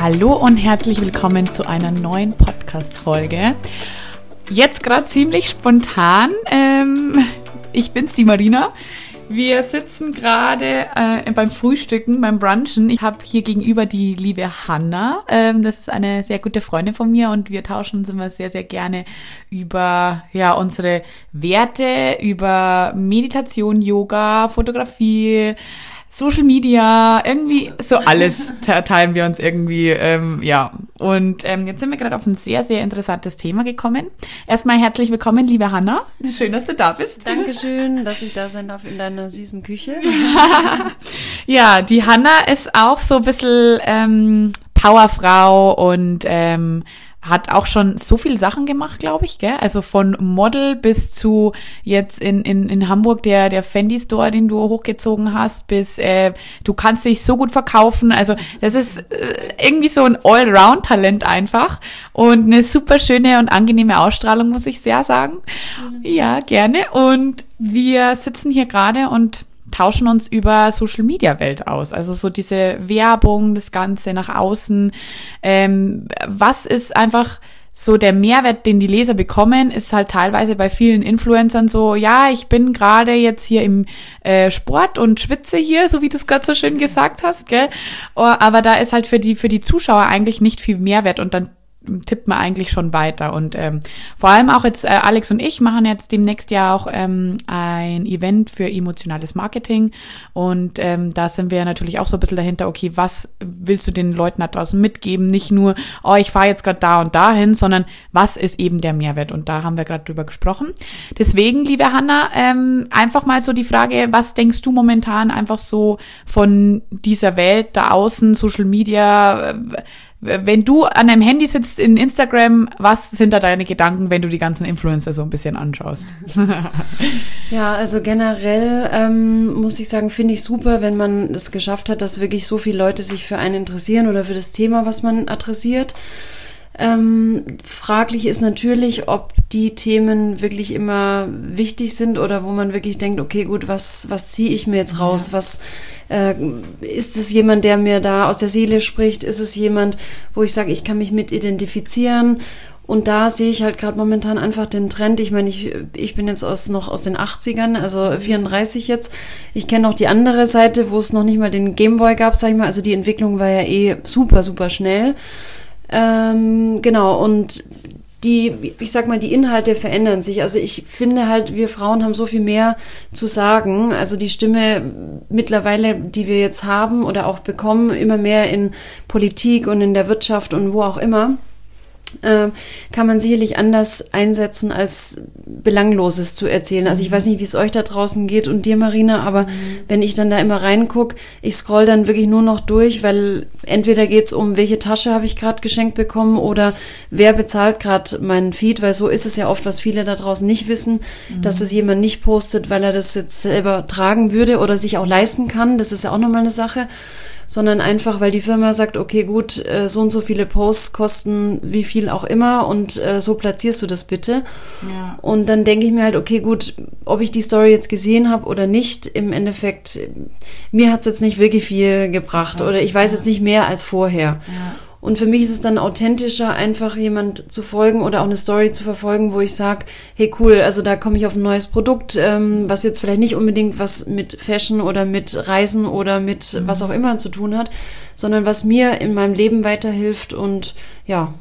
Hallo und herzlich willkommen zu einer neuen Podcast-Folge. Jetzt gerade ziemlich spontan. Ähm, ich bin's, die Marina. Wir sitzen gerade äh, beim Frühstücken, beim Brunchen. Ich habe hier gegenüber die liebe Hanna. Ähm, das ist eine sehr gute Freundin von mir und wir tauschen uns immer sehr, sehr gerne über ja unsere Werte, über Meditation, Yoga, Fotografie, Social Media, irgendwie so alles teilen wir uns irgendwie, ähm, ja. Und ähm, jetzt sind wir gerade auf ein sehr, sehr interessantes Thema gekommen. Erstmal herzlich willkommen, liebe Hanna. Schön, dass du da bist. Dankeschön, dass ich da sein darf in deiner süßen Küche. ja, die Hanna ist auch so ein bisschen ähm, Powerfrau und ähm, hat auch schon so viel Sachen gemacht, glaube ich, gell? Also von Model bis zu jetzt in, in, in Hamburg der, der Fendi Store, den du hochgezogen hast, bis äh, du kannst dich so gut verkaufen. Also das ist äh, irgendwie so ein Allround-Talent einfach und eine super schöne und angenehme Ausstrahlung, muss ich sehr sagen. Mhm. Ja, gerne. Und wir sitzen hier gerade und tauschen uns über Social Media Welt aus. Also so diese Werbung, das Ganze nach außen. Ähm, was ist einfach so der Mehrwert, den die Leser bekommen, ist halt teilweise bei vielen Influencern so, ja, ich bin gerade jetzt hier im äh, Sport und schwitze hier, so wie du es gerade so schön gesagt hast, gell? Oh, aber da ist halt für die für die Zuschauer eigentlich nicht viel Mehrwert und dann tippt man eigentlich schon weiter. Und ähm, vor allem auch jetzt, äh, Alex und ich machen jetzt demnächst ja auch ähm, ein Event für emotionales Marketing. Und ähm, da sind wir natürlich auch so ein bisschen dahinter, okay, was willst du den Leuten da draußen mitgeben? Nicht nur, oh, ich fahre jetzt gerade da und dahin, sondern was ist eben der Mehrwert? Und da haben wir gerade drüber gesprochen. Deswegen, liebe Hanna, ähm, einfach mal so die Frage, was denkst du momentan einfach so von dieser Welt da außen, Social Media? Äh, wenn du an deinem Handy sitzt in Instagram, was sind da deine Gedanken, wenn du die ganzen Influencer so ein bisschen anschaust? ja, also generell ähm, muss ich sagen, finde ich super, wenn man es geschafft hat, dass wirklich so viele Leute sich für einen interessieren oder für das Thema, was man adressiert. Ähm, fraglich ist natürlich, ob die Themen wirklich immer wichtig sind oder wo man wirklich denkt, okay, gut, was, was ziehe ich mir jetzt raus? Ja. Was äh, ist es jemand, der mir da aus der Seele spricht? Ist es jemand, wo ich sage, ich kann mich mit identifizieren? Und da sehe ich halt gerade momentan einfach den Trend. Ich meine, ich, ich bin jetzt aus, noch aus den 80ern, also 34 jetzt. Ich kenne auch die andere Seite, wo es noch nicht mal den Gameboy gab, sag ich mal. Also die Entwicklung war ja eh super, super schnell. Ähm, genau, und die, ich sag mal, die Inhalte verändern sich. Also ich finde halt, wir Frauen haben so viel mehr zu sagen. Also die Stimme mittlerweile, die wir jetzt haben oder auch bekommen, immer mehr in Politik und in der Wirtschaft und wo auch immer äh, kann man sicherlich anders einsetzen, als Belangloses zu erzählen. Also ich weiß nicht, wie es euch da draußen geht und dir, Marina, aber mhm. wenn ich dann da immer reinguck, ich scroll dann wirklich nur noch durch, weil entweder geht's um, welche Tasche habe ich gerade geschenkt bekommen oder wer bezahlt gerade meinen Feed, weil so ist es ja oft, was viele da draußen nicht wissen, mhm. dass es jemand nicht postet, weil er das jetzt selber tragen würde oder sich auch leisten kann. Das ist ja auch nochmal eine Sache sondern einfach, weil die Firma sagt, okay, gut, äh, so und so viele Posts kosten wie viel auch immer und äh, so platzierst du das bitte. Ja. Und dann denke ich mir halt, okay, gut, ob ich die Story jetzt gesehen habe oder nicht, im Endeffekt, mir hat es jetzt nicht wirklich viel gebracht oder ich weiß jetzt nicht mehr als vorher. Ja. Und für mich ist es dann authentischer, einfach jemand zu folgen oder auch eine Story zu verfolgen, wo ich sage, hey cool, also da komme ich auf ein neues Produkt, ähm, was jetzt vielleicht nicht unbedingt was mit Fashion oder mit Reisen oder mit mhm. was auch immer zu tun hat, sondern was mir in meinem Leben weiterhilft und ja,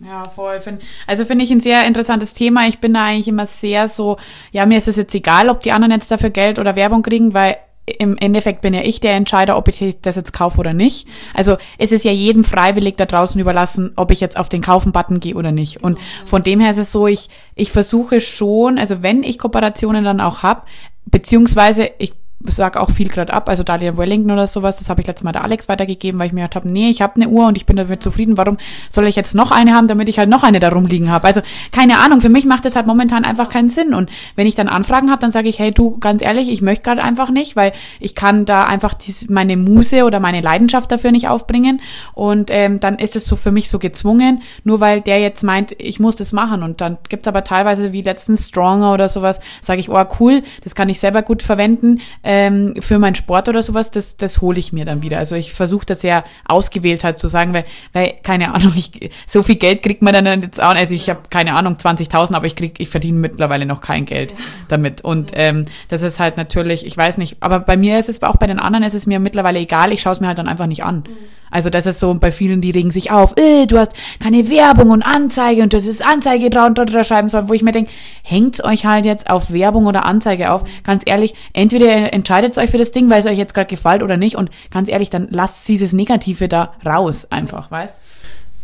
ja, voll. Also finde ich ein sehr interessantes Thema. Ich bin da eigentlich immer sehr so, ja, mir ist es jetzt egal, ob die anderen jetzt dafür Geld oder Werbung kriegen, weil im Endeffekt bin ja ich der Entscheider, ob ich das jetzt kaufe oder nicht. Also es ist ja jedem freiwillig da draußen überlassen, ob ich jetzt auf den Kaufen-Button gehe oder nicht. Und von dem her ist es so, ich, ich versuche schon, also wenn ich Kooperationen dann auch hab, beziehungsweise ich sag auch viel gerade ab, also Dahlia Wellington oder sowas, das habe ich letztes Mal der Alex weitergegeben, weil ich mir gedacht habe, nee, ich habe eine Uhr und ich bin damit zufrieden, warum soll ich jetzt noch eine haben, damit ich halt noch eine da rumliegen habe? Also keine Ahnung, für mich macht das halt momentan einfach keinen Sinn und wenn ich dann Anfragen habe, dann sage ich, hey du, ganz ehrlich, ich möchte gerade einfach nicht, weil ich kann da einfach dies, meine Muse oder meine Leidenschaft dafür nicht aufbringen und ähm, dann ist es so für mich so gezwungen, nur weil der jetzt meint, ich muss das machen und dann gibt's aber teilweise wie letztens Stronger oder sowas, sage ich, oh cool, das kann ich selber gut verwenden, ähm, für meinen Sport oder sowas, das, das hole ich mir dann wieder. Also ich versuche das sehr ausgewählt halt zu sagen, weil, weil keine Ahnung, ich, so viel Geld kriegt man dann jetzt auch, also ich habe keine Ahnung, 20.000, aber ich krieg, ich verdiene mittlerweile noch kein Geld damit. Und ähm, das ist halt natürlich, ich weiß nicht, aber bei mir ist es auch bei den anderen ist es mir mittlerweile egal, ich schaue es mir halt dann einfach nicht an. Also das ist so bei vielen, die regen sich auf, äh, du hast keine Werbung und Anzeige und das ist Anzeige drunter schreiben sollen, wo ich mir denke, hängt euch halt jetzt auf Werbung oder Anzeige auf. Ganz ehrlich, entweder entscheidet euch für das Ding, weil es euch jetzt gerade gefällt oder nicht und ganz ehrlich, dann lasst dieses Negative da raus einfach, weißt?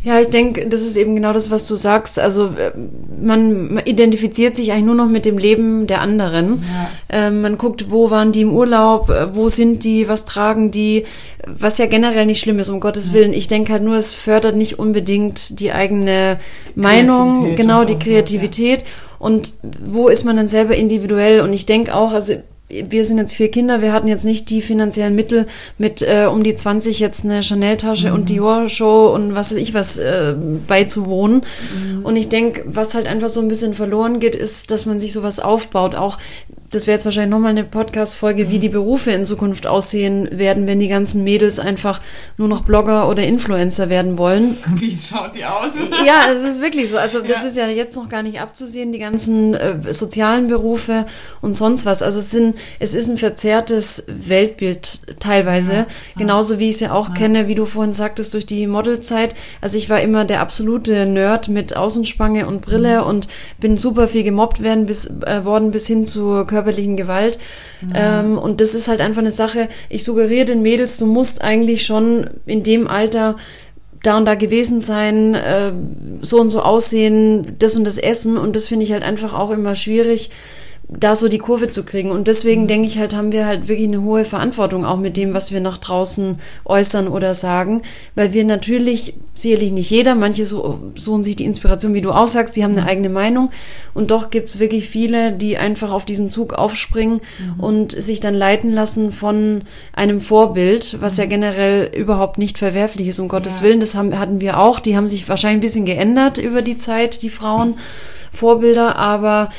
Ja, ich denke, das ist eben genau das, was du sagst. Also äh, man identifiziert sich eigentlich nur noch mit dem Leben der anderen. Ja. Ähm, man guckt, wo waren die im Urlaub, äh, wo sind die, was tragen die, was ja generell nicht schlimm ist, um Gottes ja. Willen. Ich denke halt nur, es fördert nicht unbedingt die eigene Meinung, genau die Kreativität. Ja. Und wo ist man dann selber individuell? Und ich denke auch, also wir sind jetzt vier Kinder, wir hatten jetzt nicht die finanziellen Mittel mit äh, um die 20 jetzt eine Chanel-Tasche mhm. und Dior-Show und was weiß ich was äh, beizuwohnen. Mhm. Und ich denke, was halt einfach so ein bisschen verloren geht, ist, dass man sich sowas aufbaut. Auch das wäre jetzt wahrscheinlich nochmal eine Podcast-Folge, wie die Berufe in Zukunft aussehen werden, wenn die ganzen Mädels einfach nur noch Blogger oder Influencer werden wollen. Wie schaut die aus? ja, es ist wirklich so. Also das ja. ist ja jetzt noch gar nicht abzusehen, die ganzen äh, sozialen Berufe und sonst was. Also es sind, es ist ein verzerrtes Weltbild teilweise. Ja. Genauso wie ich es ja auch ja. kenne, wie du vorhin sagtest, durch die Modelzeit. Also ich war immer der absolute Nerd mit Außenspange und Brille mhm. und bin super viel gemobbt werden bis, äh, worden bis hin zu Körper körperlichen Gewalt. Mhm. Ähm, und das ist halt einfach eine Sache, ich suggeriere den Mädels, du musst eigentlich schon in dem Alter da und da gewesen sein, äh, so und so aussehen, das und das essen. Und das finde ich halt einfach auch immer schwierig da so die Kurve zu kriegen. Und deswegen mhm. denke ich halt, haben wir halt wirklich eine hohe Verantwortung auch mit dem, was wir nach draußen äußern oder sagen, weil wir natürlich, sicherlich nicht jeder, manche so, suchen sich die Inspiration, wie du auch sagst, die haben eine mhm. eigene Meinung und doch gibt es wirklich viele, die einfach auf diesen Zug aufspringen mhm. und sich dann leiten lassen von einem Vorbild, was mhm. ja generell überhaupt nicht verwerflich ist, um Gottes ja. Willen. Das haben, hatten wir auch, die haben sich wahrscheinlich ein bisschen geändert über die Zeit, die Frauen. Vorbilder, aber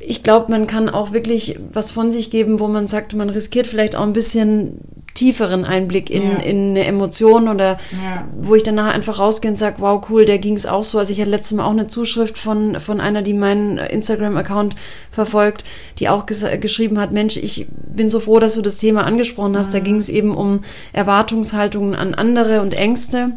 ich glaube, man kann auch wirklich was von sich geben, wo man sagt, man riskiert vielleicht auch ein bisschen tieferen Einblick in, ja. in eine Emotion oder ja. wo ich danach einfach rausgehe und sage, wow, cool, der ging es auch so. Also ich hatte letztes Mal auch eine Zuschrift von, von einer, die meinen Instagram-Account verfolgt, die auch geschrieben hat, Mensch, ich bin so froh, dass du das Thema angesprochen hast. Ja. Da ging es eben um Erwartungshaltungen an andere und Ängste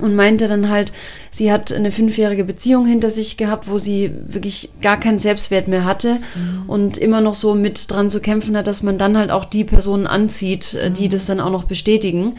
und meinte dann halt, sie hat eine fünfjährige Beziehung hinter sich gehabt, wo sie wirklich gar keinen Selbstwert mehr hatte mhm. und immer noch so mit dran zu kämpfen hat, dass man dann halt auch die Personen anzieht, äh, die mhm. das dann auch noch bestätigen.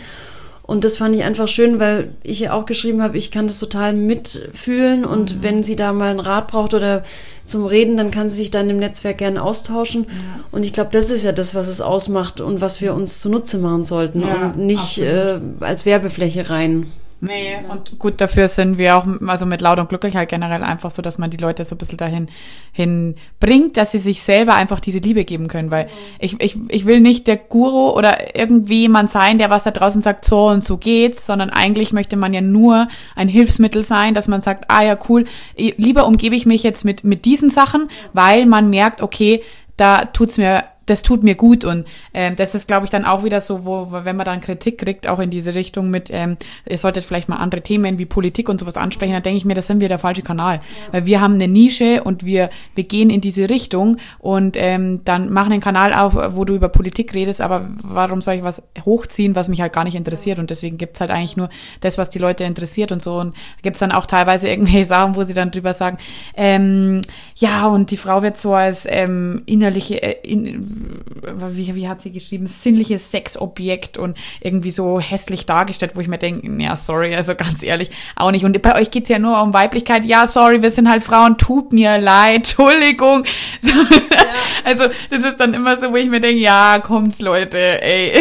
Und das fand ich einfach schön, weil ich ja auch geschrieben habe, ich kann das total mitfühlen und mhm. wenn sie da mal einen Rat braucht oder zum Reden, dann kann sie sich dann im Netzwerk gerne austauschen. Ja. Und ich glaube, das ist ja das, was es ausmacht und was wir uns zunutze machen sollten ja, und nicht äh, als Werbefläche rein. Nee, und gut, dafür sind wir auch, also mit Laut und Glücklich halt generell einfach so, dass man die Leute so ein bisschen dahin hin bringt, dass sie sich selber einfach diese Liebe geben können, weil mhm. ich, ich, ich will nicht der Guru oder irgendwie jemand sein, der was da draußen sagt, so und so geht's, sondern eigentlich möchte man ja nur ein Hilfsmittel sein, dass man sagt, ah ja, cool, lieber umgebe ich mich jetzt mit, mit diesen Sachen, weil man merkt, okay, da tut's mir das tut mir gut und ähm, das ist, glaube ich, dann auch wieder so, wo, wenn man dann Kritik kriegt, auch in diese Richtung mit, ähm, ihr solltet vielleicht mal andere Themen wie Politik und sowas ansprechen, dann denke ich mir, das sind wir der falsche Kanal, ja. weil wir haben eine Nische und wir wir gehen in diese Richtung und ähm, dann machen einen Kanal auf, wo du über Politik redest, aber warum soll ich was hochziehen, was mich halt gar nicht interessiert? Und deswegen gibt's halt eigentlich nur das, was die Leute interessiert und so. Und gibt's dann auch teilweise irgendwelche Sachen, wo sie dann drüber sagen, ähm, ja und die Frau wird so als ähm, innerliche äh, in, wie, wie hat sie geschrieben, sinnliches Sexobjekt und irgendwie so hässlich dargestellt, wo ich mir denke, ja, sorry, also ganz ehrlich, auch nicht. Und bei euch geht's ja nur um Weiblichkeit. Ja, sorry, wir sind halt Frauen, tut mir leid, Entschuldigung. So, ja. Also das ist dann immer so, wo ich mir denke, ja, kommt's Leute, ey.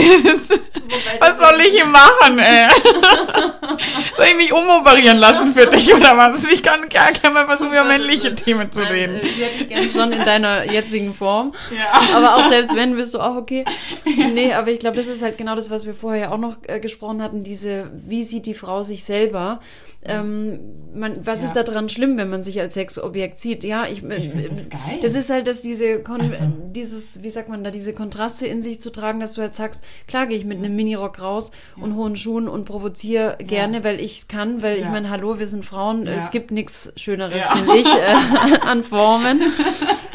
was soll ich hier machen, ey? soll ich mich umoperieren lassen für dich oder was? Ich kann gar gerne mal versuchen, über männliche Themen zu reden. Ich hätte gerne schon in deiner jetzigen Form. Ja. Aber auch selbst wenn, bist du auch okay. Nee, aber ich glaube, das ist halt genau das, was wir vorher auch noch äh, gesprochen hatten, diese, wie sieht die Frau sich selber? Ähm, man, was Ja. ist daran schlimm, wenn man sich als Sexobjekt sieht? Ja, ich, Ich find das geil. Das ist halt, dass diese, Kon Also. dieses, wie sagt man da, diese Kontraste in sich zu tragen, dass du halt sagst, klar gehe ich mit einem Minirock raus und hohen Schuhen und provoziere gerne, weil ich es kann, weil ich Ja. meine, hallo, wir sind Frauen, Ja. es gibt nichts Schöneres, Ja. finde ich, äh, an Formen.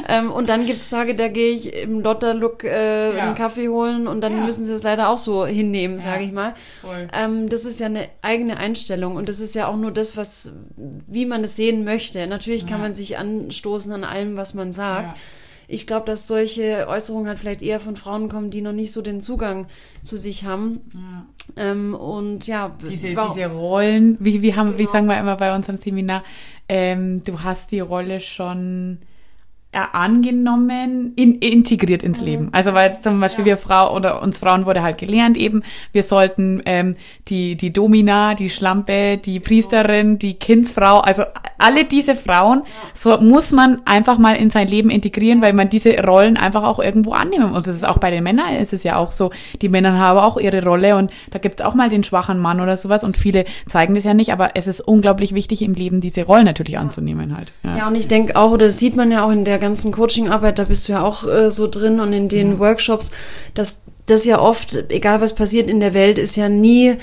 ähm, und dann gibt's Tage, da gehe ich im Lotter-Look äh, Ja. einen Kaffee holen und dann Ja. müssen sie es leider auch so hinnehmen, sage ich mal. Voll. Ähm, das ist ja eine eigene Einstellung und das ist ja auch nur das, was, wie man es sehen möchte. Natürlich kann Ja. man sich anstoßen an allem, was man sagt. Ja. Ich glaube, dass solche Äußerungen halt vielleicht eher von Frauen kommen, die noch nicht so den Zugang zu sich haben. Ja. Ähm, und ja, Diese, warum- diese Rollen, wie, wie haben, wie sagen wir immer bei unserem Seminar, ähm, du hast die Rolle schon angenommen, in, integriert ins Leben. Also weil zum Beispiel wir Frau oder uns Frauen wurde halt gelernt eben, wir sollten ähm, die die Domina, die Schlampe, die Priesterin, die Kindsfrau, also alle diese Frauen, so muss man einfach mal in sein Leben integrieren, weil man diese Rollen einfach auch irgendwo annehmen muss. Das ist auch bei den Männern ist es ja auch so, die Männer haben auch ihre Rolle und da gibt's auch mal den schwachen Mann oder sowas und viele zeigen das ja nicht, aber es ist unglaublich wichtig im Leben diese Rollen natürlich anzunehmen halt. Ja, und ich denke auch, oder das sieht man ja auch in der ganzen Coachingarbeit, da bist du ja auch äh, so drin und in den Workshops, dass das ja oft, egal was passiert in der Welt, ist ja nie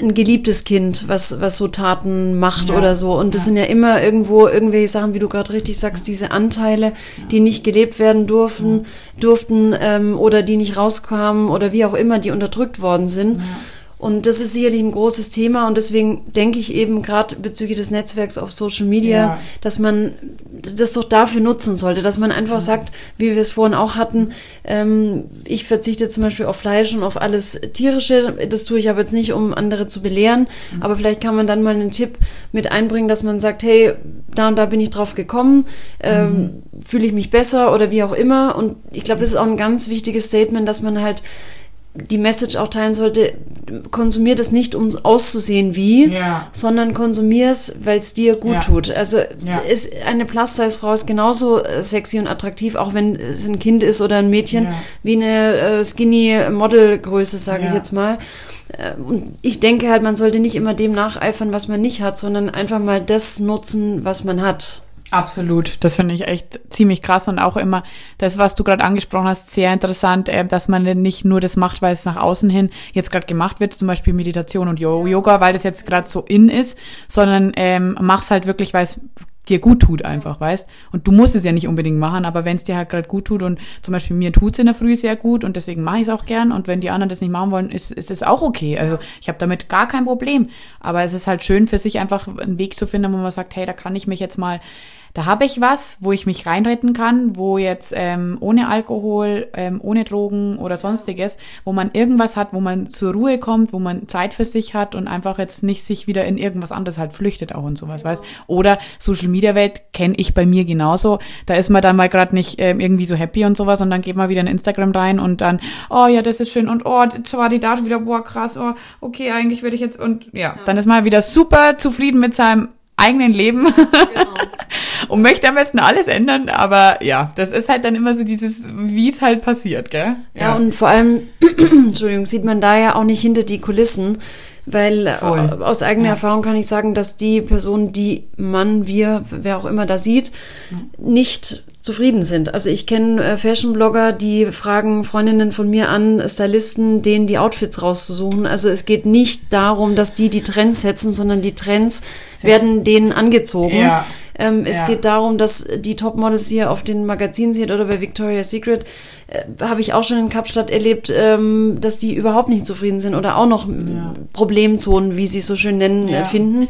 ein geliebtes Kind, was, was so Taten macht Ja. oder so. Und das Ja. sind ja immer irgendwo irgendwelche Sachen, wie du gerade richtig sagst, diese Anteile, die nicht gelebt werden durften, durften ähm, oder die nicht rauskamen oder wie auch immer, die unterdrückt worden sind. Und das ist sicherlich ein großes Thema und deswegen denke ich eben gerade bezüglich des Netzwerks auf Social Media, Ja. dass man das doch dafür nutzen sollte, dass man einfach sagt, wie wir es vorhin auch hatten, ähm, ich verzichte zum Beispiel auf Fleisch und auf alles Tierische. Das tue ich aber jetzt nicht, um andere zu belehren, aber vielleicht kann man dann mal einen Tipp mit einbringen, dass man sagt, hey, da und da bin ich drauf gekommen, ähm, fühle ich mich besser oder wie auch immer. Und ich glaube, das ist auch ein ganz wichtiges Statement, dass man halt die Message auch teilen sollte, konsumier das nicht, um auszusehen wie, Ja. sondern konsumier es, weil es dir gut Ja. tut. Also Ja. ist, eine Plus-Size-Frau ist genauso äh, sexy und attraktiv, auch wenn es ein Kind ist oder ein Mädchen, wie eine äh, Skinny-Model-Größe, sage ich jetzt mal. Äh, Und ich denke halt, man sollte nicht immer dem nacheifern, was man nicht hat, sondern einfach mal das nutzen, was man hat. Absolut, das finde ich echt ziemlich krass und auch immer das, was du gerade angesprochen hast, sehr interessant, äh, dass man nicht nur das macht, weil es nach außen hin jetzt gerade gemacht wird, zum Beispiel Meditation und Yo- Yoga, weil das jetzt gerade so in ist, sondern ähm, mach's halt wirklich, weil es dir gut tut einfach, weißt? Und du musst es ja nicht unbedingt machen, aber wenn es dir halt gerade gut tut und zum Beispiel mir tut's in der Früh sehr gut und deswegen mache ich es auch gern und wenn die anderen das nicht machen wollen, ist, ist es auch okay. Also ich habe damit gar kein Problem. Aber es ist halt schön für sich einfach einen Weg zu finden, wo man sagt, hey, da kann ich mich jetzt mal da habe ich was, wo ich mich reinretten kann, wo jetzt ähm, ohne Alkohol, ähm, ohne Drogen oder sonstiges, wo man irgendwas hat, wo man zur Ruhe kommt, wo man Zeit für sich hat und einfach jetzt nicht sich wieder in irgendwas anderes halt flüchtet auch und sowas, weißt? Oder Social Media Welt kenne ich bei mir genauso. Da ist man dann mal gerade nicht ähm, irgendwie so happy und sowas und dann geht man wieder in Instagram rein und dann, oh ja, das ist schön und oh, jetzt war die da schon wieder, boah, krass, oh, okay, eigentlich würde ich jetzt und ja, dann ist man wieder super zufrieden mit seinem eigenen Leben. Und möchte am besten alles ändern, aber ja, das ist halt dann immer so dieses, wie es halt passiert, gell? Ja, und vor allem, Entschuldigung, sieht man da ja auch nicht hinter die Kulissen, weil Voll. äh, aus eigener Ja. Erfahrung kann ich sagen, dass die Person, die man, wir, wer auch immer da sieht, nicht zufrieden sind. Also ich kenne äh, Fashion-Blogger, die fragen Freundinnen von mir an, Stylisten, denen die Outfits rauszusuchen. Also es geht nicht darum, dass die die Trends setzen, sondern die Trends werden denen angezogen. Ja. Ähm, es Ja. geht darum, dass die Topmodels hier auf den Magazinen sieht oder bei Victoria's Secret, äh, habe ich auch schon in Kapstadt erlebt, ähm, dass die überhaupt nicht zufrieden sind oder auch noch ja. Problemzonen, wie sie es so schön nennen, Ja. äh, finden.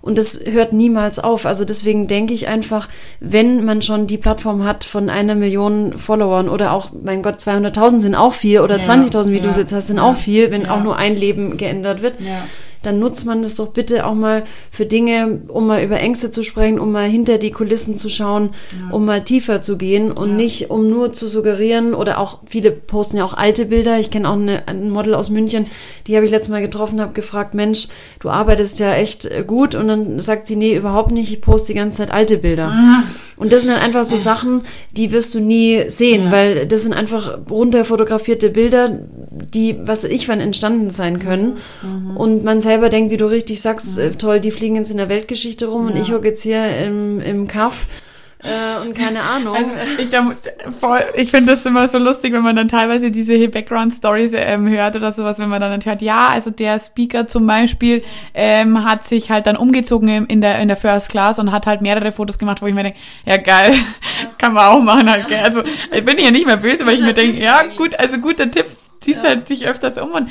Und das hört niemals auf. Also deswegen denke ich einfach, wenn man schon die Plattform hat von einer Million Followern oder auch, mein Gott, 200.000 sind auch viel oder Ja. 20.000, wie du Ja. es jetzt hast, sind Ja. auch viel, wenn Ja. auch nur ein Leben geändert wird Ja. Dann nutzt man das doch bitte auch mal für Dinge, um mal über Ängste zu sprechen, um mal hinter die Kulissen zu schauen, um mal tiefer zu gehen und Ja. nicht um nur zu suggerieren oder auch viele posten ja auch alte Bilder. Ich kenne auch eine, ein Model aus München, die habe ich letztes Mal getroffen, habe gefragt, Mensch, du arbeitest ja echt äh, gut und dann sagt sie, nee, überhaupt nicht, ich poste die ganze Zeit alte Bilder. Und das sind dann einfach so Sachen, die wirst du nie sehen, Ja. weil das sind einfach runter fotografierte Bilder, die, was ich wann entstanden sein können. Mhm. Und man selber denkt, wie du richtig sagst, mhm. toll, die fliegen jetzt in der Weltgeschichte rum ja. und ich hocke jetzt hier im, im Kaff äh, und keine Ahnung. Also ich, ich finde das immer so lustig, wenn man dann teilweise diese Background-Stories ähm, hört oder sowas, wenn man dann hört, ja, also der Speaker zum Beispiel ähm, hat sich halt dann umgezogen in der, in der First Class und hat halt mehrere Fotos gemacht, wo ich mir denke, ja geil, ja. kann man auch machen halt, gell. Also ich bin ja nicht mehr böse, weil ich mir denke, ja gut, also guter Tipp, ziehst ja. halt dich öfters um und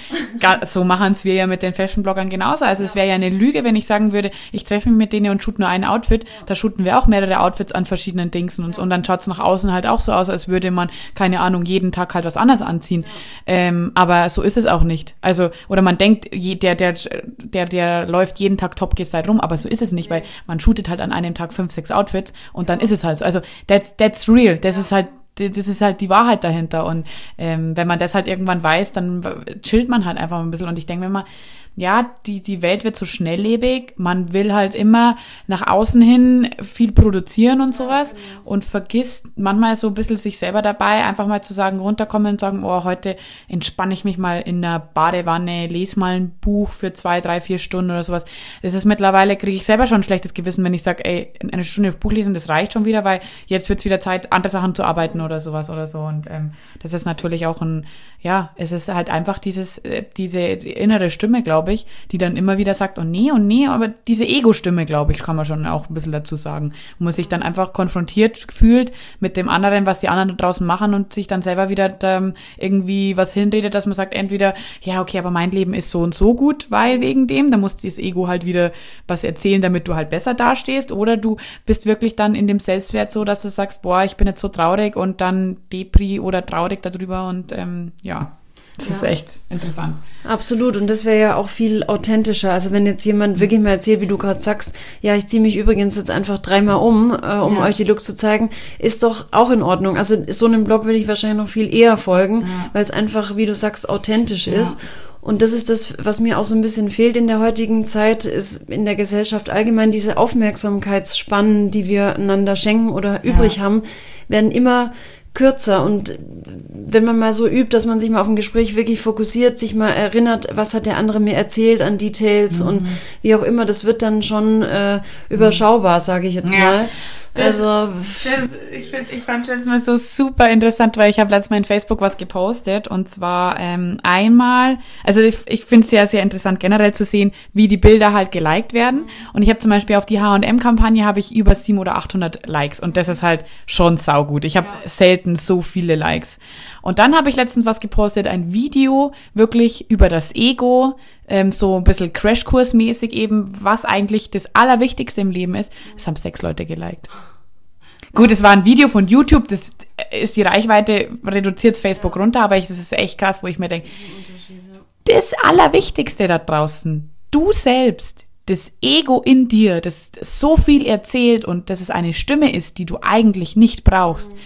so machen es wir ja mit den Fashion-Bloggern genauso. Also ja. es wäre ja eine Lüge, wenn ich sagen würde, ich treffe mich mit denen und shoot nur ein Outfit. Da shooten wir auch mehrere Outfits an verschiedenen Dingsen und, und dann schaut's nach außen halt auch so aus, als würde man, keine Ahnung, jeden Tag halt was anderes anziehen. Ähm, aber so ist es auch nicht. Also, oder man denkt, der, der, der, der läuft jeden Tag top gestylt rum, aber so ist es nicht, weil man shootet halt an einem Tag fünf, sechs Outfits und dann ist es halt so. Also that's, that's real. Das ist halt das ist halt die Wahrheit dahinter. Und ähm, wenn man das halt irgendwann weiß, dann chillt man halt einfach ein bisschen. Und ich denke mir immer, ja, die, die Welt wird so schnelllebig, man will halt immer nach außen hin viel produzieren und sowas und vergisst manchmal so ein bisschen sich selber dabei, einfach mal zu sagen, runterkommen und sagen, oh, heute entspanne ich mich mal in der Badewanne, lese mal ein Buch für zwei, drei, vier Stunden oder sowas. Das ist mittlerweile, kriege ich selber schon ein schlechtes Gewissen, wenn ich sage, ey, eine Stunde Buch lesen, das reicht schon wieder, weil jetzt wird's wieder Zeit, andere Sachen zu arbeiten oder sowas oder so. Und ähm, das ist natürlich auch ein, ja, es ist halt einfach dieses, äh, diese innere Stimme, glaube ich, die dann immer wieder sagt, oh nee, oh nee, aber diese Ego-Stimme, glaube ich, kann man schon auch ein bisschen dazu sagen, wo man sich dann einfach konfrontiert fühlt mit dem anderen, was die anderen draußen machen und sich dann selber wieder ähm, irgendwie was hinredet, dass man sagt, entweder, ja, okay, aber mein Leben ist so und so gut, weil wegen dem, da muss dieses Ego halt wieder was erzählen, damit du halt besser dastehst, oder du bist wirklich dann in dem Selbstwert so, dass du sagst, boah, ich bin jetzt so traurig und dann Depri oder traurig darüber und ähm, ja. Das ja. ist echt interessant. Absolut. Und das wäre ja auch viel authentischer. Also wenn jetzt jemand wirklich mal erzählt, wie du gerade sagst, ja, ich ziehe mich übrigens jetzt einfach dreimal um, äh, um ja. euch die Looks zu zeigen, ist doch auch in Ordnung. Also so einem Blog würde ich wahrscheinlich noch viel eher folgen, ja. weil es einfach, wie du sagst, authentisch ist. Und das ist das, was mir auch so ein bisschen fehlt in der heutigen Zeit, ist in der Gesellschaft allgemein diese Aufmerksamkeitsspannen, die wir einander schenken oder übrig haben, werden immer kürzer und wenn man mal so übt, dass man sich mal auf ein Gespräch wirklich fokussiert, sich mal erinnert, was hat der andere mir erzählt an Details mhm. und wie auch immer, das wird dann schon äh, überschaubar, sage ich jetzt ja. mal. Das, also das, ich, find, ich fand das mal so super interessant, weil ich habe letztes Mal in Facebook was gepostet und zwar ähm, einmal, also ich, ich finde es sehr, sehr interessant generell zu sehen, wie die Bilder halt geliked werden und ich habe zum Beispiel auf die H&M-Kampagne habe ich über 700 oder 800 Likes und das ist halt schon saugut. Ich habe ja. selten so viele Likes. Und dann habe ich letztens was gepostet, ein Video wirklich über das Ego, ähm, so ein bisschen Crashkursmäßig eben, was eigentlich das Allerwichtigste im Leben ist. Das haben sechs Leute geliked. Gut, es war ein Video von YouTube, das ist die Reichweite, reduziert Facebook runter, aber das ist echt krass, wo ich mir denke, das Allerwichtigste da draußen, du selbst, das Ego in dir, das so viel erzählt und dass es eine Stimme ist, die du eigentlich nicht brauchst. Mhm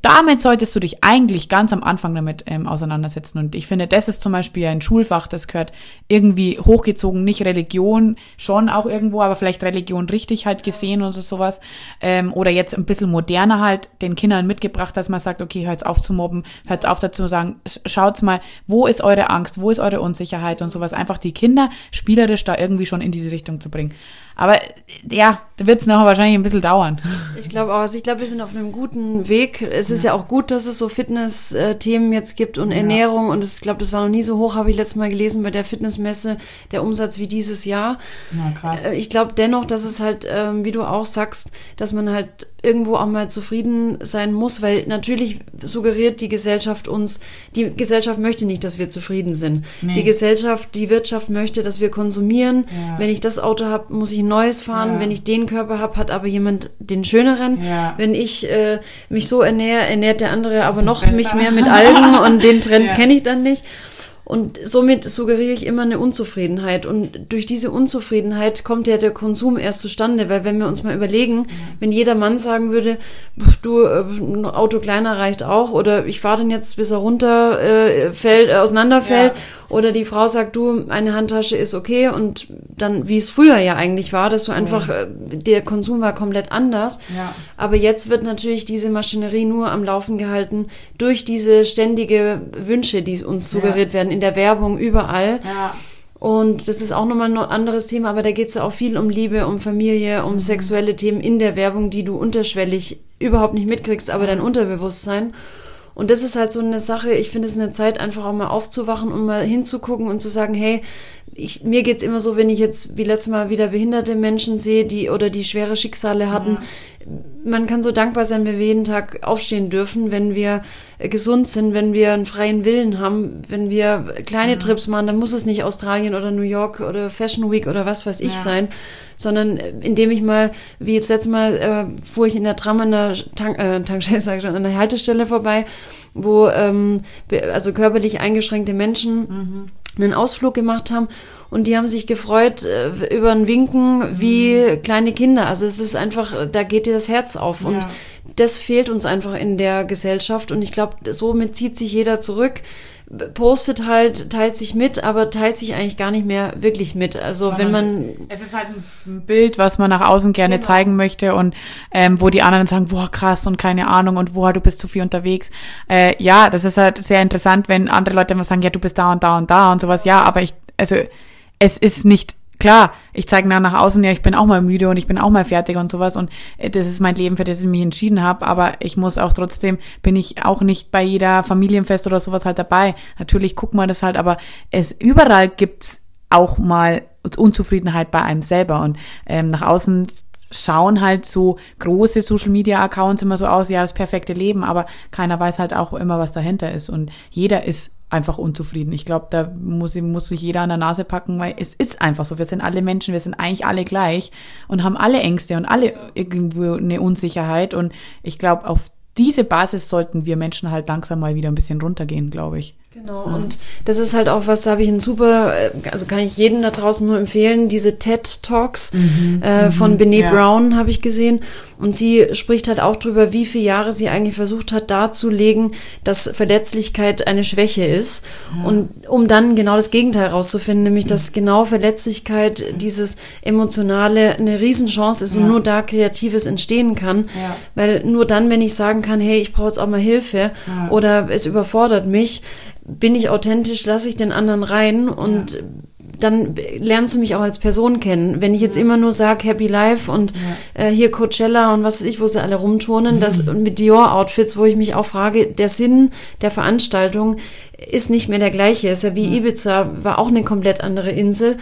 damit solltest du dich eigentlich ganz am Anfang damit ähm, auseinandersetzen. Und ich finde, das ist zum Beispiel ein Schulfach, das gehört irgendwie hochgezogen, nicht Religion, schon auch irgendwo, aber vielleicht Religion richtig halt gesehen oder sowas. Ähm, oder jetzt ein bisschen moderner halt den Kindern mitgebracht, dass man sagt, okay, hört's auf zu mobben, hört's auf dazu zu sagen, schaut's mal, wo ist eure Angst, wo ist eure Unsicherheit und sowas. Einfach die Kinder spielerisch da irgendwie schon in diese Richtung zu bringen. Aber ja, da wird es noch wahrscheinlich ein bisschen dauern. Ich glaube auch, also ich glaube, wir sind auf einem guten Weg. Es ist ja, ja auch gut, dass es so Fitness-Themen jetzt gibt und ja. Ernährung. Und ich glaube, das war noch nie so hoch, habe ich letztes Mal gelesen bei der Fitnessmesse, der Umsatz wie dieses Jahr. Na, krass. Äh, ich glaube dennoch, dass es halt, ähm, wie du auch sagst, dass man halt irgendwo auch mal zufrieden sein muss, weil natürlich suggeriert die Gesellschaft uns, die Gesellschaft möchte nicht, dass wir zufrieden sind. Nee. Die Gesellschaft, die Wirtschaft möchte, dass wir konsumieren. Ja. Wenn ich das Auto habe, muss ich ein neues fahren. Ja. Wenn ich den Körper habe, hat aber jemand den schöneren. Ja. Wenn ich äh, mich so ernähre, ernährt der andere aber noch besser. mich mehr mit Algen und den Trend kenne ich dann nicht. Und somit suggeriere ich immer eine Unzufriedenheit. Und durch diese Unzufriedenheit kommt ja der Konsum erst zustande, weil wenn wir uns mal überlegen, mhm. wenn jeder Mann sagen würde, du, äh, ein Auto kleiner reicht auch, oder ich fahre den jetzt, bis er runter äh, fällt, äh, auseinanderfällt. Ja Oder die Frau sagt, du, eine Handtasche ist okay und dann, wie es früher ja eigentlich war, dass du einfach, äh, der Konsum war komplett anders. Ja. Aber jetzt wird natürlich diese Maschinerie nur am Laufen gehalten durch diese ständige Wünsche, die uns suggeriert werden, in der Werbung, überall. Ja. Und das ist auch nochmal ein anderes Thema, aber da geht es ja auch viel um Liebe, um Familie, um sexuelle Themen in der Werbung, die du unterschwellig überhaupt nicht mitkriegst, aber dein Unterbewusstsein. Und das ist halt so eine Sache, ich finde es eine Zeit, einfach auch mal aufzuwachen und mal hinzugucken und zu sagen, hey, ich, mir geht's immer so, wenn ich jetzt wie letztes Mal wieder behinderte Menschen sehe, die oder die schwere Schicksale hatten. Man kann so dankbar sein, wenn wir jeden Tag aufstehen dürfen, wenn wir äh, gesund sind, wenn wir einen freien Willen haben, wenn wir kleine Trips machen, dann muss es nicht Australien oder New York oder Fashion Week oder was weiß ich Ja. sein, sondern äh, indem ich mal, wie jetzt letztes Mal, äh, fuhr ich in der Tram an der Tank, äh, Tankstelle, sag ich schon, an der Haltestelle vorbei, wo ähm, also körperlich eingeschränkte Menschen einen Ausflug gemacht haben und die haben sich gefreut äh, über ein Winken wie kleine Kinder. Also es ist einfach, da geht dir das Herz auf und Ja. das fehlt uns einfach in der Gesellschaft und ich glaube, somit zieht sich jeder zurück, postet halt, teilt sich mit, aber teilt sich eigentlich gar nicht mehr wirklich mit. Also wenn man Es ist halt ein Bild, was man nach außen gerne Genau. zeigen möchte und ähm, wo die anderen sagen, boah, krass und keine Ahnung und boah, du bist zu viel unterwegs. Äh, ja, das ist halt sehr interessant, wenn andere Leute immer sagen, ja, du bist da und da und da und sowas. Ja, aber ich, also es ist nicht klar, ich zeige nach, nach außen, ja, ich bin auch mal müde und ich bin auch mal fertig und sowas und äh, das ist mein Leben, für das ich mich entschieden habe, aber ich muss auch trotzdem, bin ich auch nicht bei jeder Familienfest oder sowas halt dabei. Natürlich guckt man das halt, aber es überall gibt's auch mal Unzufriedenheit bei einem selber und ähm, nach außen schauen halt so große Social Media Accounts immer so aus, ja, das perfekte Leben, aber keiner weiß halt auch immer, was dahinter ist und jeder ist einfach unzufrieden. Ich glaube, da muss, muss sich jeder an der Nase packen, weil es ist einfach so. Wir sind alle Menschen, wir sind eigentlich alle gleich und haben alle Ängste und alle irgendwo eine Unsicherheit und ich glaube, auf diese Basis sollten wir Menschen halt langsam mal wieder ein bisschen runtergehen, glaube ich. Genau, und das ist halt auch was, da habe ich ein super, äh, also kann ich jedem da draußen nur empfehlen, diese TED Talks äh, von Bené ja. Brown habe ich gesehen. Und sie spricht halt auch drüber, wie viele Jahre sie eigentlich versucht hat darzulegen, dass Verletzlichkeit eine Schwäche ist. Und um dann genau das Gegenteil rauszufinden, nämlich dass genau Verletzlichkeit, dieses Emotionale eine Riesenchance ist und Ja. nur da Kreatives entstehen kann. Ja. Weil nur dann, wenn ich sagen kann, hey, ich brauche jetzt auch mal Hilfe Ja. oder es überfordert mich, bin ich authentisch, lasse ich den anderen rein und dann lernst du mich auch als Person kennen. Wenn ich jetzt immer nur sage Happy Life und äh, hier Coachella und was weiß ich, wo sie alle rumturnen, das mit Dior-Outfits, wo ich mich auch frage, der Sinn der Veranstaltung ist nicht mehr der gleiche. Ist ja wie Ibiza, war auch eine komplett andere Insel.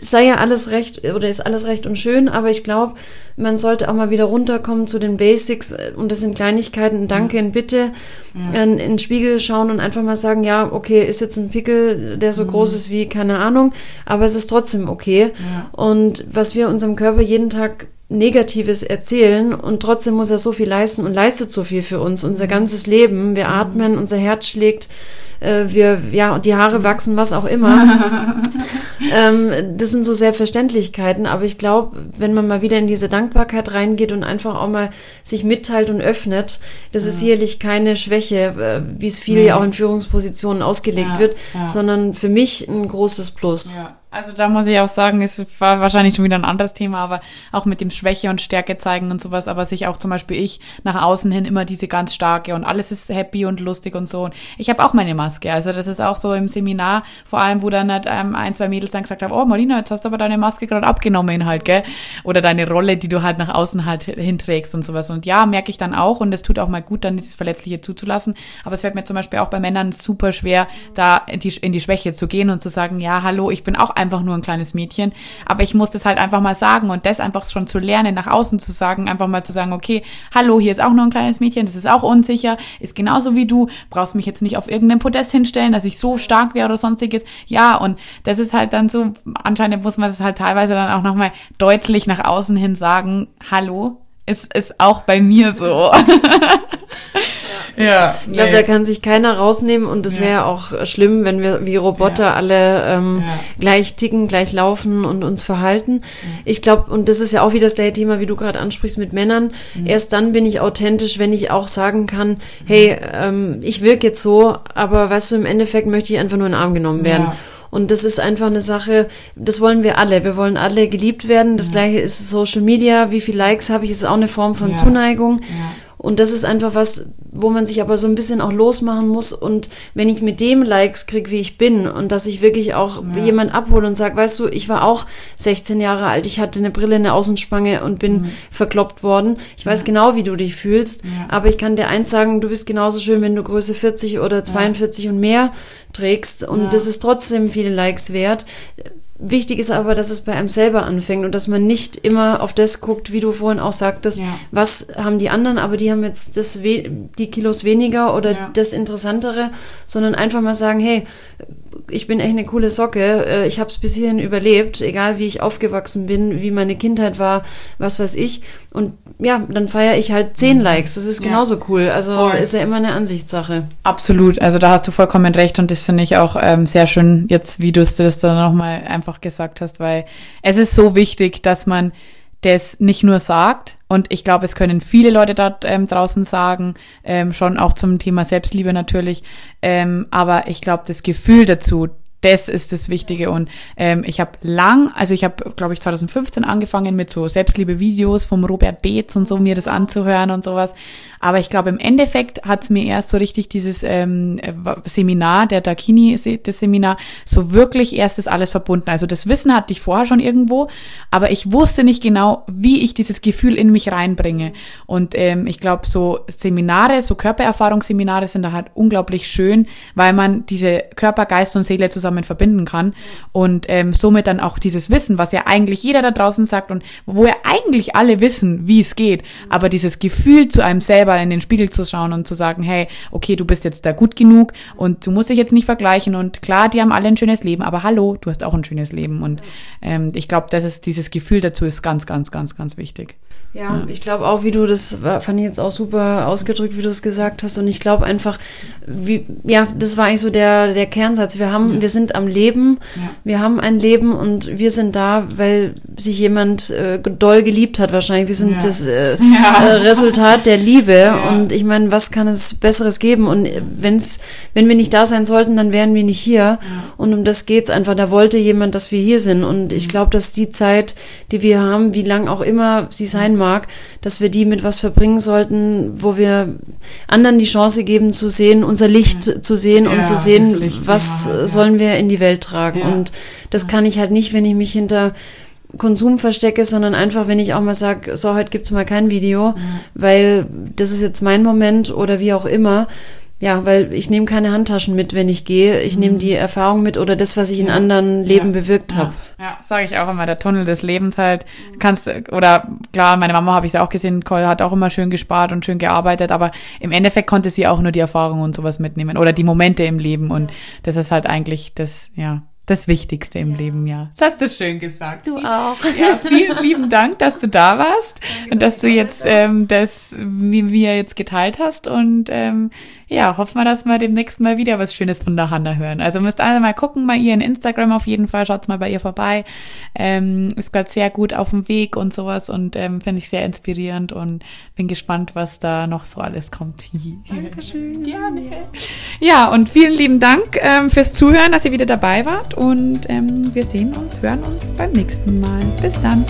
Sei ja alles recht oder ist alles recht und schön, aber ich glaube, man sollte auch mal wieder runterkommen zu den Basics äh, und das sind Kleinigkeiten, Danke und Bitte, in, in den Spiegel schauen und einfach mal sagen, ja, okay, ist jetzt ein Pickel, der so groß ist wie, keine Ahnung, aber es ist trotzdem okay. Und was wir unserem Körper jeden Tag Negatives erzählen und trotzdem muss er so viel leisten und leistet so viel für uns, unser ganzes Leben. Wir atmen, unser Herz schlägt, äh, wir, ja, und die Haare wachsen, was auch immer. ähm, das sind so Selbstverständlichkeiten, aber ich glaube, wenn man mal wieder in diese Dankbarkeit reingeht und einfach auch mal sich mitteilt und öffnet, das ist sicherlich keine Schwäche, äh, wie es viel ja auch in Führungspositionen ausgelegt Ja, wird, ja. sondern für mich ein großes Plus. Ja, also da muss ich auch sagen, es war wahrscheinlich schon wieder ein anderes Thema, aber auch mit dem Schwäche und Stärke zeigen und sowas, aber sich auch zum Beispiel ich nach außen hin immer diese ganz starke und alles ist happy und lustig und so. Und ich habe auch meine Maske. Also das ist auch so im Seminar, vor allem, wo dann halt ähm, ein, zwei Mädels dann gesagt haben, oh Marina, jetzt hast du aber deine Maske gerade abgenommen halt, gell? Oder deine Rolle, die du halt nach außen halt hinträgst und sowas. Und ja, merke ich dann auch und es tut auch mal gut, dann dieses Verletzliche zuzulassen. Aber es fällt mir zum Beispiel auch bei Männern super schwer, da in die, in die Schwäche zu gehen und zu sagen, ja, hallo, ich bin auch einfach nur ein kleines Mädchen, aber ich muss das halt einfach mal sagen und das einfach schon zu lernen, nach außen zu sagen, einfach mal zu sagen, okay, hallo, hier ist auch nur ein kleines Mädchen, das ist auch unsicher, ist genauso wie du, brauchst mich jetzt nicht auf irgendeinem Podest hinstellen, dass ich so stark wäre oder sonstiges. Ja, und das ist halt dann so, anscheinend muss man es halt teilweise dann auch nochmal deutlich nach außen hin sagen, hallo, ist, ist auch bei mir so. Ja, ich glaube, nee. da kann sich keiner rausnehmen und es ja. wäre auch schlimm, wenn wir wie Roboter ja. alle ähm, ja. gleich ticken, gleich laufen und uns verhalten. Ich glaube, und das ist ja auch wieder das gleiche Thema, wie du gerade ansprichst mit Männern. Mhm. Erst dann bin ich authentisch, wenn ich auch sagen kann, hey, ähm, ich wirke jetzt so, aber weißt du, im Endeffekt möchte ich einfach nur in den Arm genommen werden. Und das ist einfach eine Sache, das wollen wir alle. Wir wollen alle geliebt werden. Das gleiche ist Social Media. Wie viele Likes habe ich, ist auch eine Form von. Zuneigung. Und das ist einfach was, wo man sich aber so ein bisschen auch losmachen muss. Und wenn ich mit dem Likes krieg, wie ich bin, und dass ich wirklich auch ja. jemand abhole und sage, weißt du, ich war auch 16 Jahre alt, ich hatte eine Brille, eine Außenspange und bin mhm. verkloppt worden. Ich weiß genau, wie du dich fühlst, ja. aber ich kann dir eins sagen, du bist genauso schön, wenn du Größe 40 oder 42 und mehr trägst. Und das ist trotzdem viele Likes wert Wichtig ist aber, dass es bei einem selber anfängt und dass man nicht immer auf das guckt, wie du vorhin auch sagtest, ja. was haben die anderen, aber die haben jetzt das die Kilos weniger oder ja. das Interessantere, sondern einfach mal sagen, hey, ich bin echt eine coole Socke. Äh, ich habe es bis hierhin überlebt, egal wie ich aufgewachsen bin, wie meine Kindheit war, was weiß ich. Und ja, dann feiere ich halt zehn mhm. Likes. Das ist genauso ja. cool. Also Voll. ist ja immer eine Ansichtssache. Absolut. Also da hast du vollkommen recht und das finde ich auch ähm, sehr schön, jetzt wie du es das dann nochmal einfach gesagt hast, weil es ist so wichtig, dass man das nicht nur sagt, und ich glaube, es können viele Leute da ähm, draußen sagen, ähm, schon auch zum Thema Selbstliebe natürlich, ähm, aber ich glaube, das Gefühl dazu, das ist das Wichtige. Und ähm, ich habe lang, also ich habe, glaube ich, 2015 angefangen mit so Selbstliebe-Videos vom Robert Beetz und so, mir das anzuhören und sowas. Aber ich glaube, im Endeffekt hat es mir erst so richtig dieses ähm, Seminar, der Dakini, das Seminar, so wirklich erst das alles verbunden. Also das Wissen hatte ich vorher schon irgendwo, aber ich wusste nicht genau, wie ich dieses Gefühl in mich reinbringe. Und ähm, ich glaube, so Seminare, so Körpererfahrungsseminare sind da halt unglaublich schön, weil man diese Körper, Geist und Seele zusammen verbinden kann und ähm, somit dann auch dieses Wissen, was ja eigentlich jeder da draußen sagt und wo ja eigentlich alle wissen, wie es geht, aber dieses Gefühl zu einem selber selber in den Spiegel zu schauen und zu sagen, hey, okay, du bist jetzt da gut genug und du musst dich jetzt nicht vergleichen und klar, die haben alle ein schönes Leben, aber hallo, du hast auch ein schönes Leben und ähm, ich glaube, das ist dieses Gefühl dazu ist ganz, ganz, ganz, ganz wichtig. Ja, ja. ich glaube auch, wie du das fand ich jetzt auch super ausgedrückt, wie du es gesagt hast und ich glaube einfach, wie ja, das war eigentlich so der der Kernsatz. Wir haben, ja. wir sind am Leben, ja. wir haben ein Leben und wir sind da, weil sich jemand äh, doll geliebt hat wahrscheinlich. Wir sind das äh, äh, Resultat der Liebe ja. Und ich meine, was kann es Besseres geben? Und wenn's, wenn wir nicht da sein sollten, dann wären wir nicht hier. Ja. Und um das geht's einfach. Da wollte jemand, dass wir hier sind. Und ich mhm. glaube, dass die Zeit, die wir haben, wie lang auch immer sie sein mag, dass wir die mit was verbringen sollten, wo wir anderen die Chance geben zu sehen, unser Licht ja. zu sehen und zu sehen, was sollen wir in die Welt tragen. Und das kann ich halt nicht, wenn ich mich hinter Konsum verstecke, sondern einfach, wenn ich auch mal sage, so, heute gibt's mal kein Video, mhm. weil das ist jetzt mein Moment oder wie auch immer. Ja, weil ich nehme keine Handtaschen mit, wenn ich gehe. Ich mhm. nehme die Erfahrung mit oder das, was ich in anderen Leben ja. bewirkt habe. Ja, ja sage ich auch immer, der Tunnel des Lebens halt. Kannst oder klar, meine Mama habe ich ja auch gesehen, Nicole hat auch immer schön gespart und schön gearbeitet, aber im Endeffekt konnte sie auch nur die Erfahrung und sowas mitnehmen oder die Momente im Leben und das ist halt eigentlich das, ja, das Wichtigste im ja. Leben, ja. Das hast du schön gesagt. Du auch. Ja, vielen lieben Dank, dass du da warst Danke, und dass du jetzt ähm, das wie wir jetzt geteilt hast und ähm, ja, hoffen wir, dass wir demnächst mal wieder was Schönes von der Hanna hören. Also müsst alle mal gucken bei ihr in Instagram auf jeden Fall, schaut mal bei ihr vorbei. Ähm, ist gerade sehr gut auf dem Weg und sowas und ähm, finde ich sehr inspirierend und bin gespannt, was da noch so alles kommt. Dankeschön. Gerne. Ja, und vielen lieben Dank ähm, fürs Zuhören, dass ihr wieder dabei wart und ähm, wir sehen uns, hören uns beim nächsten Mal. Bis dann.